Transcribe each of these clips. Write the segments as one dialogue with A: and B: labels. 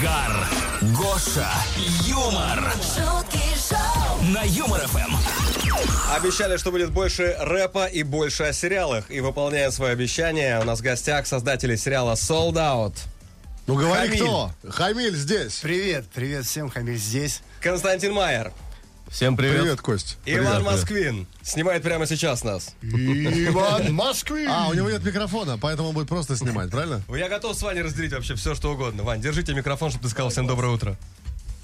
A: Загар, Гоша, юмор. На Юмор ФМ.
B: Обещали, что будет больше рэпа и больше о сериалах. И выполняя свое обещание, у нас в гостях создатели сериала Sold Out.
C: Ну говори
B: Хамиль.
C: кто? Хамиль здесь.
D: Привет, привет всем, Хамиль здесь.
B: Константин Майер.
E: Всем привет.
C: Привет, Кость.
B: Иван Москвин. Снимает прямо сейчас нас.
D: Иван Москвин.
C: А, у него нет микрофона, поэтому он будет просто снимать, правильно?
B: Я готов с Ваней разделить вообще все, что угодно. Вань, держите микрофон, чтобы ты сказал всем доброе утро.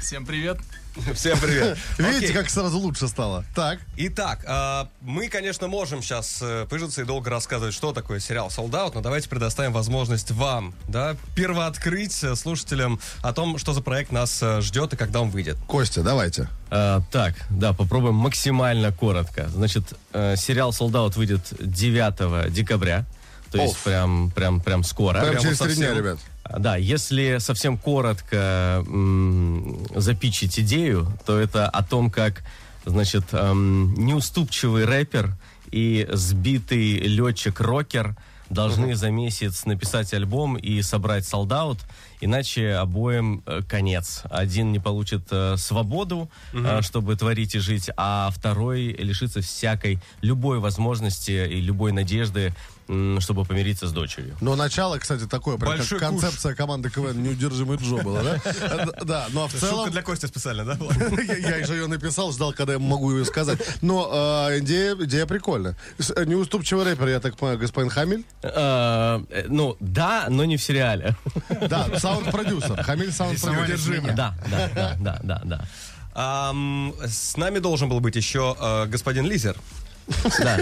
E: Всем привет.
B: Всем привет.
C: Видите,
B: Окей.
C: как сразу лучше стало? Так.
B: Итак, а, мы, конечно, можем сейчас пыжиться и долго рассказывать, что такое сериал Sold Out, но давайте предоставим возможность вам, да, первооткрыть э, слушателям о том, что за проект нас э, ждет и когда он выйдет.
C: Костя, давайте.
E: А, так, да, попробуем максимально коротко. Значит, э, сериал «Солдат» выйдет 9 декабря. То есть
C: Оф.
E: прям, прям, прям скоро.
C: Прям
B: Прямо
C: через три дня, ребят.
E: А, Да, если совсем коротко м, запичить идею, то это о том, как, значит, эм, неуступчивый рэпер и сбитый летчик-рокер должны за месяц написать альбом и собрать солдат, иначе обоим э, конец. Один не получит э, свободу, э, чтобы творить и жить, а второй лишится всякой, любой возможности и любой надежды, чтобы помириться с дочерью.
C: Но начало, кстати, такое, прям
B: Большой
C: как
B: куш.
C: концепция команды КВН «Неудержимый Джо» было, да? Да, ну а в
B: Шутка
C: целом...
B: для Кости специально, да?
C: Я, же ее написал, ждал, когда я могу ее сказать. Но идея, прикольная. Неуступчивый рэпер, я так понимаю, господин Хамиль?
E: Ну, да, но не в сериале.
C: Да, саунд-продюсер. Хамиль саунд-продюсер.
E: Да, да, да, да, да,
B: с нами должен был быть еще э, господин Лизер,
E: Да.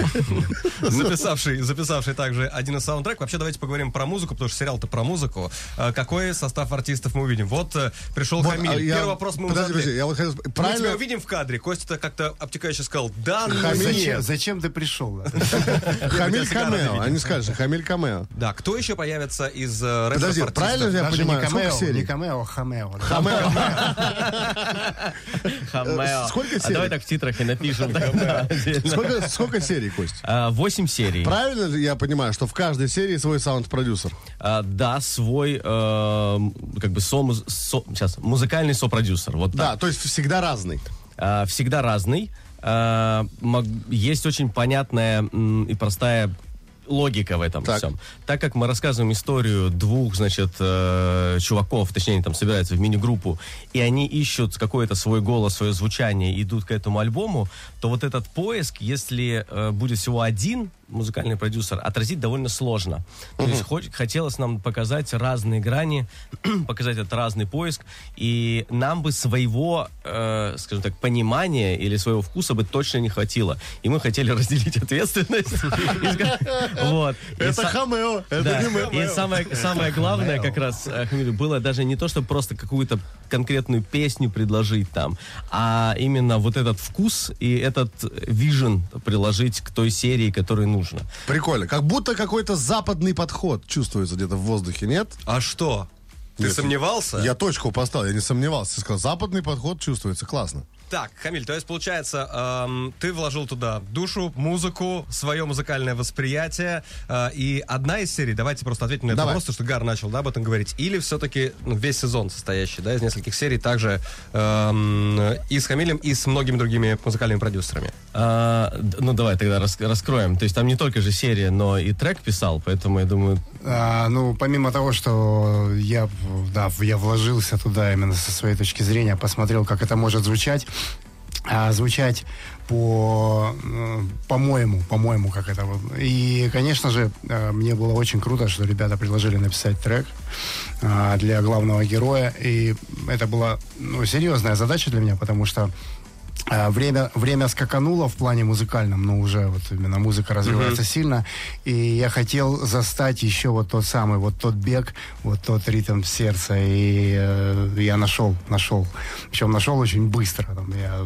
B: записавший, записавший также один из саундтреков. Вообще, давайте поговорим про музыку, потому что сериал-то про музыку. Э, какой состав артистов мы увидим? Вот э, пришел
C: Вот,
B: Хамиль.
C: а я-
B: Первый вопрос мы
C: Подожди,
B: задали.
C: подожди, я вот хотел...
B: Мы тебя
C: Правильно?
B: увидим в кадре. Костя как-то обтекающе сказал, да, но
C: Хамиль-
D: Зачем,
B: нет.
D: зачем ты пришел?
C: Хамиль Камео. Они скажут, Хамиль Камео.
B: Да, кто еще появится из э, рэперов
C: Подожди, правильно же я понимаю, сколько
D: камео, не
C: серий?
D: камео, а хамео.
C: Хамео.
E: Хамео.
C: сколько
E: А
C: серий?
E: давай так в титрах и напишем.
C: Сколько, сколько серий, Кость?
E: А, Восемь серий.
C: Правильно ли я понимаю, что в каждой серии свой саунд-продюсер?
E: А, Да, свой, э, как бы, со, сейчас, музыкальный сопродюсер. Вот так.
C: Да, то есть всегда разный.
E: А, всегда разный. А, есть очень понятная и простая логика в этом
C: Так.
E: всем. Так как мы рассказываем историю двух, значит, э, чуваков, точнее, они там собираются в мини-группу, и они ищут какой-то свой голос, свое звучание, идут к этому альбому, то вот этот поиск, если э, будет всего один музыкальный продюсер, отразить довольно сложно. То есть хоч- хотелось нам показать разные грани, показать этот разный поиск, и нам бы своего, э, скажем так, понимания или своего вкуса бы точно не хватило. И мы хотели разделить ответственность. Вот.
C: Это Хамео, это не.
E: И самое, главное, как раз, э, было даже не то, чтобы просто какую-то конкретную песню предложить там, а именно вот этот вкус и этот вижен приложить к той серии, которой нужно.
C: Прикольно. Как будто какой-то западный подход чувствуется где-то в воздухе, нет?
B: А что? Ты
C: Нет,
B: сомневался?
C: Я точку поставил, я не сомневался. Ты сказал, западный подход чувствуется, классно.
B: Так, Хамиль, то есть получается, эм, ты вложил туда душу, музыку, свое музыкальное восприятие, э, и одна из серий, давайте просто ответим на этот
C: Давай.
B: вопрос, потому что Гар начал, да, об этом говорить, или все-таки ну, весь сезон состоящий, да, из нескольких серий, также эм, и с Хамилем, и с многими другими музыкальными продюсерами.
E: А, ну, давай тогда рас- раскроем. То есть там не только же серия, но и трек писал, поэтому я думаю,
D: А, ну, помимо того, что я, да, я вложился туда именно со своей точки зрения, посмотрел, как это может звучать, звучать по, э, по-моему, по-моему, как это вот. И, конечно же, э, мне было очень круто, что ребята предложили написать трек а, для главного героя, и это была ну, серьезная задача для меня, потому что а, Время, время скакануло в плане музыкальном, но уже вот именно музыка развивается сильно. И я хотел застать еще вот тот самый, вот тот бег, вот тот ритм сердца. И э, я нашел, нашел. Причем нашел очень быстро. Там, я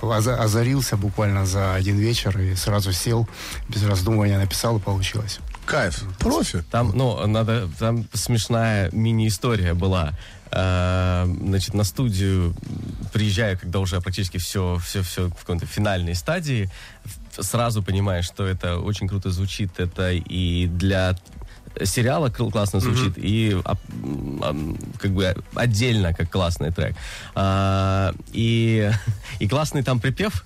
D: оза- озарился буквально за один вечер и сразу сел, без раздумывания написал и получилось.
C: Кайф. Профи.
E: Там, ну, надо, там смешная мини-история была. Э, значит, на студию приезжаю, когда уже практически все, все, все в какой-то финальной стадии, сразу понимаешь, что это очень круто звучит, это и для сериала кл- классно звучит, и а, ам, как бы отдельно как классный трек. А, и, и классный там припев.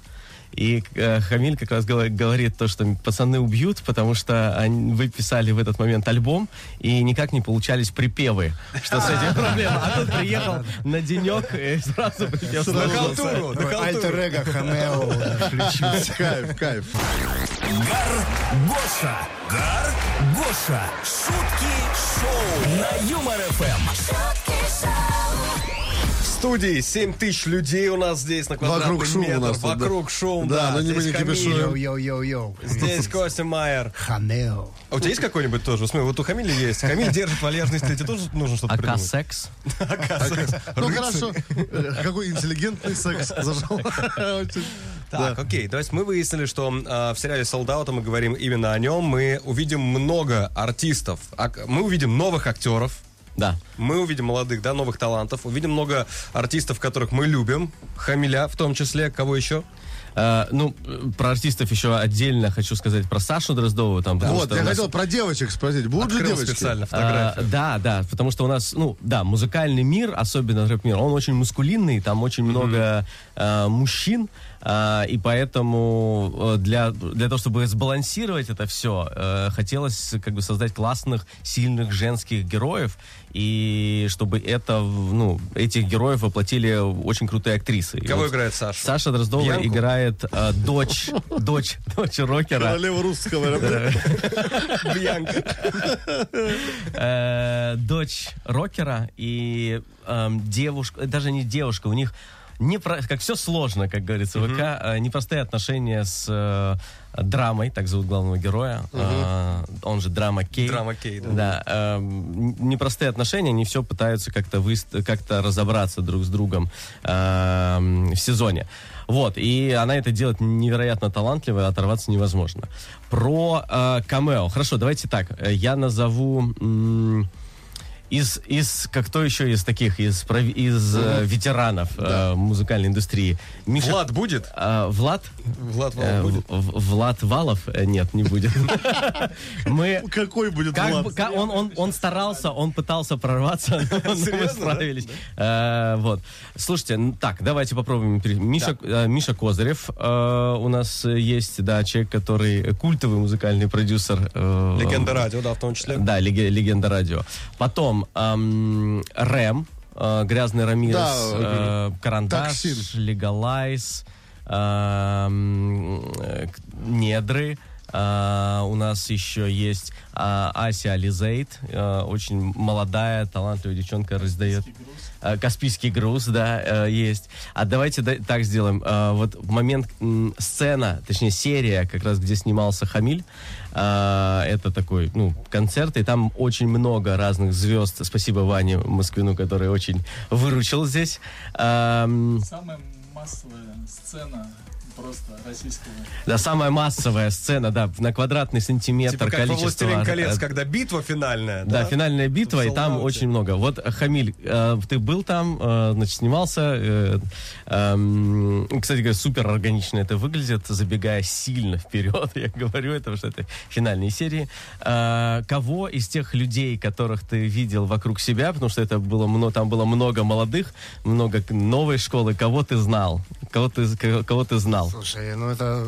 E: И э, Хамиль как раз говорит то, что пацаны убьют, потому что они, вы писали в этот момент альбом, и никак не получались припевы. Что с этим проблема? А тут приехал на денек, и сразу припев
B: На халтуру.
D: Альтер-эго Хамео включился.
C: Кайф, кайф.
A: Гар Гоша. Гар Гоша. Шутки шоу на Юмор ФМ.
B: В студии 7 тысяч людей у нас здесь на квадратный
C: Вокруг шум у
B: метр.
C: нас тут, да.
B: Вокруг шум,
C: Да,
B: да.
C: но не мы
B: Здесь
C: не кипишуем.
D: Йоу-йоу-йоу.
B: Здесь Костя Майер.
D: Хамео.
B: А у тебя есть какой-нибудь тоже? Смотри, вот у Хамиля есть. Хамиль держит вальяжность, тебе тоже нужно что-то
E: АК
B: придумать?
E: секс.
C: Ну хорошо. Э, Какой интеллигентный секс зашел. Очень.
B: Так, окей. То есть мы выяснили, что а, в сериале «Солдата» мы говорим именно о нем. Мы увидим много артистов. Мы увидим новых актеров.
E: Да.
B: Мы увидим молодых, да, новых талантов. Увидим много артистов, которых мы любим. Хамиля в том числе. Кого еще?
E: Э, ну, э, про артистов еще отдельно хочу сказать про Сашу Дроздову. Там, потому
C: Вот, я
E: нас-
C: хотел про девочек спросить. Будут же
B: Открыл
C: девочки?
B: специально
E: А,
B: фотографию.
E: да, да, потому что у нас, ну, да, музыкальный мир, особенно рэп-мир, он очень мускулинный, там очень много э, мужчин, э, и поэтому э, для, для того, чтобы сбалансировать это все, хотелось как бы создать классных, сильных женских героев, и чтобы это, ну, этих героев воплотили очень крутые актрисы. И
B: Кого
E: вот
B: играет Саша?
E: Саша Дроздова
B: Янку?
E: играет э, дочь, дочь, дочь рокера.
C: Королева русского.
B: Бьянка.
E: э, дочь рокера и эм, девушка, даже не девушка, у них не про- как все сложно, как говорится, в ВК, э, непростые отношения с э, драмой, так зовут главного героя, э, он же драма Кей.
B: Драма Кей, да.
E: Да, н- непростые отношения, они все пытаются как-то выст- как-то разобраться друг с другом эм, в сезоне. Вот, и она это делает невероятно талантливо, оторваться невозможно. Про э, камео. Хорошо, давайте так. э, Я назову м, из, из, как кто еще из таких, из, из э, ветеранов э, музыкальной индустрии. Миша,
B: Влад будет?
E: э, Влад?
B: Влад
E: Э,
B: Валов будет?
E: В- Влад Валов? Э, Нет, не будет. Мы...
C: Какой будет
E: Как
C: Влад?
E: как- он, он, он старался, он пытался прорваться, но мы
B: да?
E: справились. Э, вот. Слушайте, так, давайте попробуем. Миша, э, Миша Козырев э, у нас э, есть, да, человек, который культовый музыкальный продюсер. э,
B: Легенда радио, да, в том числе.
E: Да, леге- легенда радио. Потом эм, Рэм, э, Грязный Рамирес,
C: Да,
E: э, Карандаш,
C: Токсин.
E: Легалайз, э, к- Недры. Э, у нас еще есть а, Ася Ализейт, э, очень молодая, талантливая девчонка, раздает. Э, Каспийский груз, да, э, есть. А давайте да- так сделаем. Э, вот в момент сцена, точнее серия, как раз где снимался Хамиль, э, это такой, ну, концерт, и там очень много разных звезд. Спасибо Ване Москвину, который очень выручил здесь.
F: Самая массовая сцена просто российского.
E: да, самая массовая сцена, да, на квадратный сантиметр
B: Типа как во
E: количество...
B: «Властелин
E: э,
B: колец», когда битва финальная,
E: Да,
B: да?
E: финальная битва, и
B: В
E: там очень много. Вот, э, Хамиль, э, ты был там, э, значит, снимался. э, эм, кстати говоря, супер органично это выглядит, забегая сильно вперед, я говорю это, потому что это финальные серии. Э, кого из тех людей, которых ты видел вокруг себя, потому что это было, там было много молодых, много новой школы, кого ты знал? Кого ты, кого ты знал?
D: Слушай, ну это...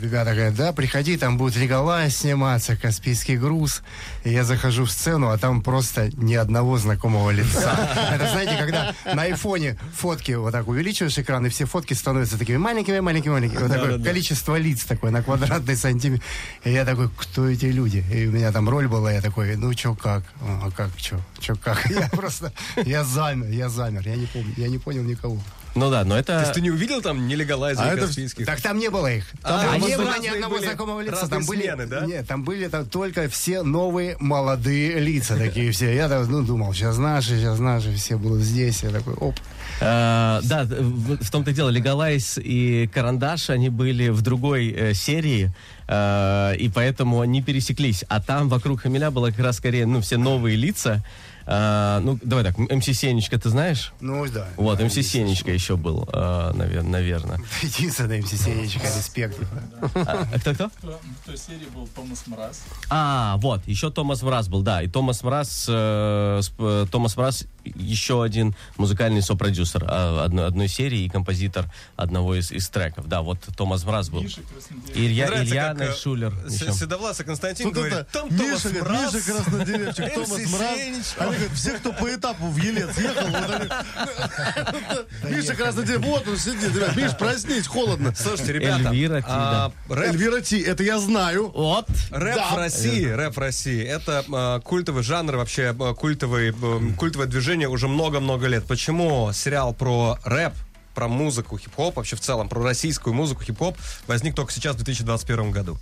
D: Ребята говорят, да, приходи, там будет Леголай сниматься, Каспийский груз. И я захожу в сцену, а там просто ни одного знакомого лица. Это, знаете, когда на айфоне фотки вот так увеличиваешь экран, и все фотки становятся такими маленькими, маленькими, маленькими. Вот такое количество лиц такое на квадратный сантиметр. И я такой, кто эти люди? И у меня там роль была, я такой, ну чё, как? А как, чё? Чё, как? Я просто, я замер, я замер, я не помню, я не понял никого.
E: Ну да, но
B: То есть
E: это...
B: ты не увидел там нелегалайза
C: А
B: и
C: это-
B: Каспийских?
D: Так там не было их.
B: А,
D: Там
B: вас
D: не было ни одного
B: были-
D: знакомого лица. Там были,
B: смены, да?
D: Нет, там были там только все новые молодые лица такие все. Я так, ну, думал, сейчас наши, сейчас наши, все будут здесь. Я такой, оп.
E: Э, да, в, в том-то и дело, Легалайз и Карандаш, они были в другой э, серии, э, и поэтому они пересеклись. А там вокруг Хамиля было как раз скорее, ну, все новые лица, А, ну, давай так, МС Сенечка ты знаешь?
D: Ну, да.
E: Вот,
D: да,
E: МС Сенечка еще был, наверное.
D: Единственный МС Сенечка, респект.
E: А, Кто-кто?
F: Кто- В той серии был Томас Мраз.
E: А, вот, еще Томас Мраз был, да. И Томас Мраз, э, Томас Мраз еще один музыкальный сопродюсер одной, одной серии и композитор одного из, из треков. Да, вот Томас Мраз был. Илья,
B: Нравится,
E: Илья
B: э,
E: Шулер.
B: С-
E: еще.
B: Седовласый Константин говорит, там Томас Мраз,
C: Миша Краснодеревчик, Томас Мраз. Говорят, все, кто по этапу в Елец ехал, вот они... Миша Краснодеревчик, вот он сидит. Ребят, Миш, проснись, холодно.
B: Слушайте, ребята,
E: Эльвира Ти,
B: а, рэп,
C: Эльвира Ти, это я знаю.
E: Вот.
B: рэп
C: Да.
B: в России, рэп в России, это а, культовый жанр, вообще а, культовый, культовое движение уже много-много лет. Почему сериал про рэп, про музыку, хип-хоп, вообще в целом, про российскую музыку, хип-хоп, возник только сейчас, в 2021 году?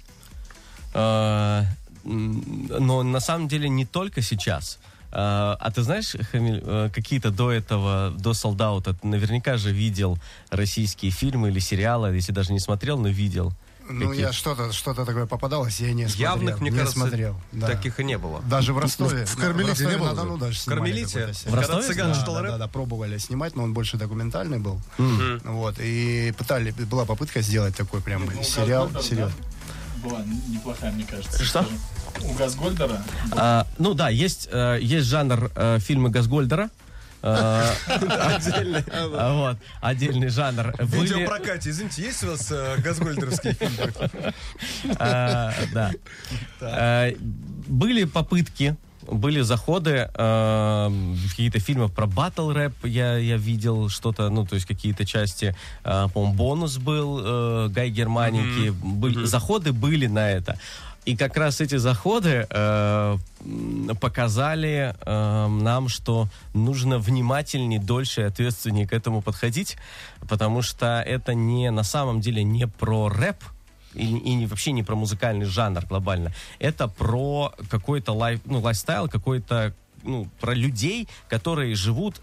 E: М, Но на самом деле не только сейчас. Э, А ты знаешь, Хамиль, э, какие-то до этого, до солдата, ты наверняка же видел российские фильмы или сериалы, если даже не смотрел, но видел.
D: Ну,
E: Какие?
D: я что-то что такое попадалось, я не смотрел.
B: Явных, мне
D: не
B: кажется,
D: смотрел. да.
B: таких и не было.
D: Даже в Ростове.
C: в Кармелите не было же?
D: даже снимали
B: Кармелите? В.
E: Ростове
B: Когда цыган
D: Да, да,
B: рэп?
D: да, да, пробовали снимать, но он больше документальный был. Вот, и пытали, была попытка сделать такой прям
F: У
D: сериал. Сериал.
F: да, Была неплохая, мне кажется.
E: Что?
F: У Газгольдера
E: А, ну да, есть, э, есть жанр э, фильмы Газгольдера. Э, Отдельный. А, Вот, отдельный жанр.
B: Видеопрокате, извините, есть у вас газгольдеровские фильмы?
E: Да. Были попытки, были заходы, э, какие-то фильмы про батл рэп я, я видел что-то, ну, то есть какие-то части, э, по-моему, бонус был, э, Гай Германики, были, заходы были на это. И как раз эти заходы э, показали э, нам, что нужно внимательнее, дольше и ответственнее к этому подходить, потому что это не на самом деле не про рэп, и, и вообще не про музыкальный жанр глобально. Это про какой-то life, ну, lifestyle, какой-то, ну, про людей, которые живут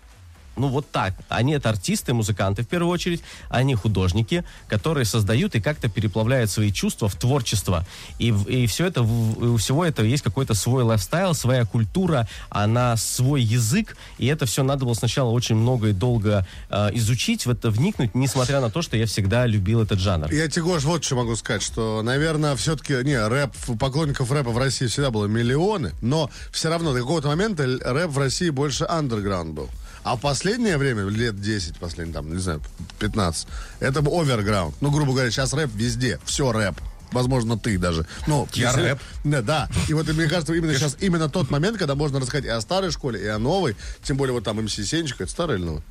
E: ну, вот так. Они это артисты, музыканты в первую очередь, они художники, которые создают и как-то переплавляют свои чувства в творчество. И, и все это, у всего этого есть какой-то свой lifestyle, своя культура, она свой язык, и это все надо было сначала очень много и долго э, изучить, в это вникнуть, несмотря на то, что я всегда любил этот жанр.
C: Я тебе, Гош, вот что могу сказать, что, наверное, все-таки, не, рэп, поклонников рэпа в России всегда было миллионы, но все равно до какого-то момента рэп в России больше андерграунд был. А в последнее время, лет 10, последние, там, не знаю, 15, это оверграунд. Ну, грубо говоря, сейчас рэп везде, все рэп. Возможно, ты даже. Ну,
B: Я
C: если-
B: рэп.
C: Да, да. И вот мне кажется, именно сейчас, именно тот момент, когда можно рассказать и о старой школе, и о новой. Тем более, вот там МС Сенечка, это старая или новая?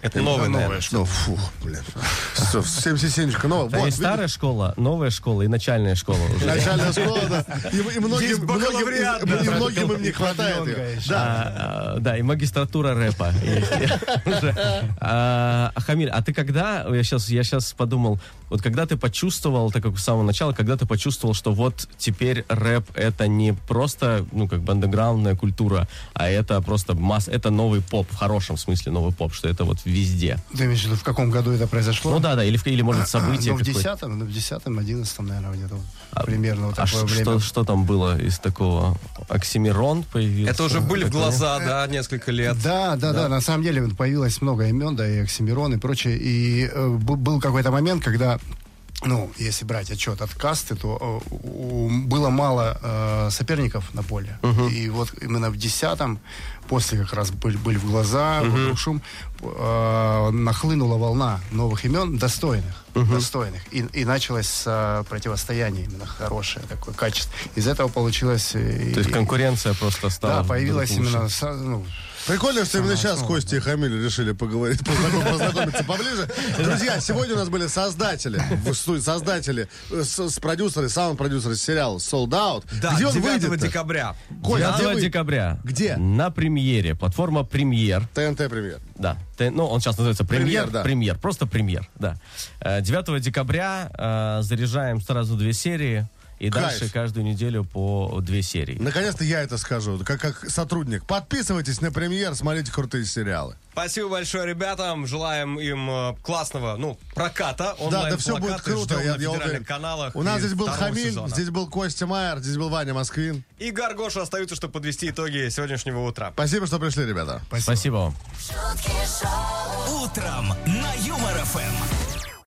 B: Это новый, наверное.
C: Ну, фух, блин. Все, МС Сенечка новая.
E: Да,
C: Вот,
E: есть старая школа, новая школа и начальная школа уже.
C: Начальная школа, да. И, и многим, многим, и, многим им не хватает. Да.
E: А, а, да, и магистратура рэпа. А, Хамиль, а ты когда, я сейчас, я сейчас подумал, вот когда ты почувствовал, так как с самого начала, когда ты почувствовал, что вот теперь рэп это не просто, ну, как бы андеграундная культура, а это просто масс, это новый поп, в хорошем смысле новый поп, что это вот везде.
D: Ты имеешь в виду, в каком году это произошло?
E: Ну да, да, или, в- или может событие
D: Ну, в
E: какое-то.
D: десятом, ну, в десятом, одиннадцатом, наверное, где-то вот примерно вот
E: А
D: такое время.
E: что, что там было из такого? Оксимирон появился?
B: Это уже были в глаза, да, несколько лет.
D: Да, да, да, на самом деле появилось много имен, да, и Оксимирон, и прочее. И э, был какой-то момент, когда ну, если брать отчет от касты, то э, у- было мало э, соперников на поле. И вот именно в десятом, после как раз были, были в глаза, вокруг шум, э, нахлынула волна новых имен, достойных. достойных. И, и началось э, противостояние именно хорошее, такое качество. Из этого получилось... э,
E: То есть
D: и-
E: конкуренция просто стала.
D: Да, появилась именно... ну,
C: Прикольно, что именно сейчас. Костя и Хамиль решили поговорить, познаком- познакомиться поближе. Друзья, сегодня у нас были создатели, создатели, э, с, продюсеры, саунд-продюсеры сериала Sold Out.
B: Да,
C: Где он
B: 9
C: выйдет?
B: декабря.
C: Коль, а
E: 9
C: где вы-
E: декабря.
C: Где?
E: На премьере. Платформа премьер.
C: ТНТ премьер.
E: Да. Т- Ну, он сейчас называется премьер.
C: Премьер,
E: Премьер,
C: да.
E: просто премьер, да. Э, 9 декабря э, заряжаем сразу две серии. И
C: Кайф.
E: дальше каждую неделю по две серии.
C: Наконец-то я это скажу, как, как сотрудник. Подписывайтесь на премьер, смотрите крутые сериалы.
B: Спасибо большое ребятам. Желаем им э, классного, ну, проката.
C: Да, да, все будет круто. Я,
B: на
C: я уверен.
B: каналах.
C: У нас здесь был Хамиль,
B: сезона.
C: здесь был Костя Майер, здесь был Ваня Москвин.
B: И Гаргоша остаются, чтобы подвести итоги сегодняшнего утра.
C: Спасибо, что пришли, ребята.
E: Спасибо вам.
A: Утром на Юмор ФМ.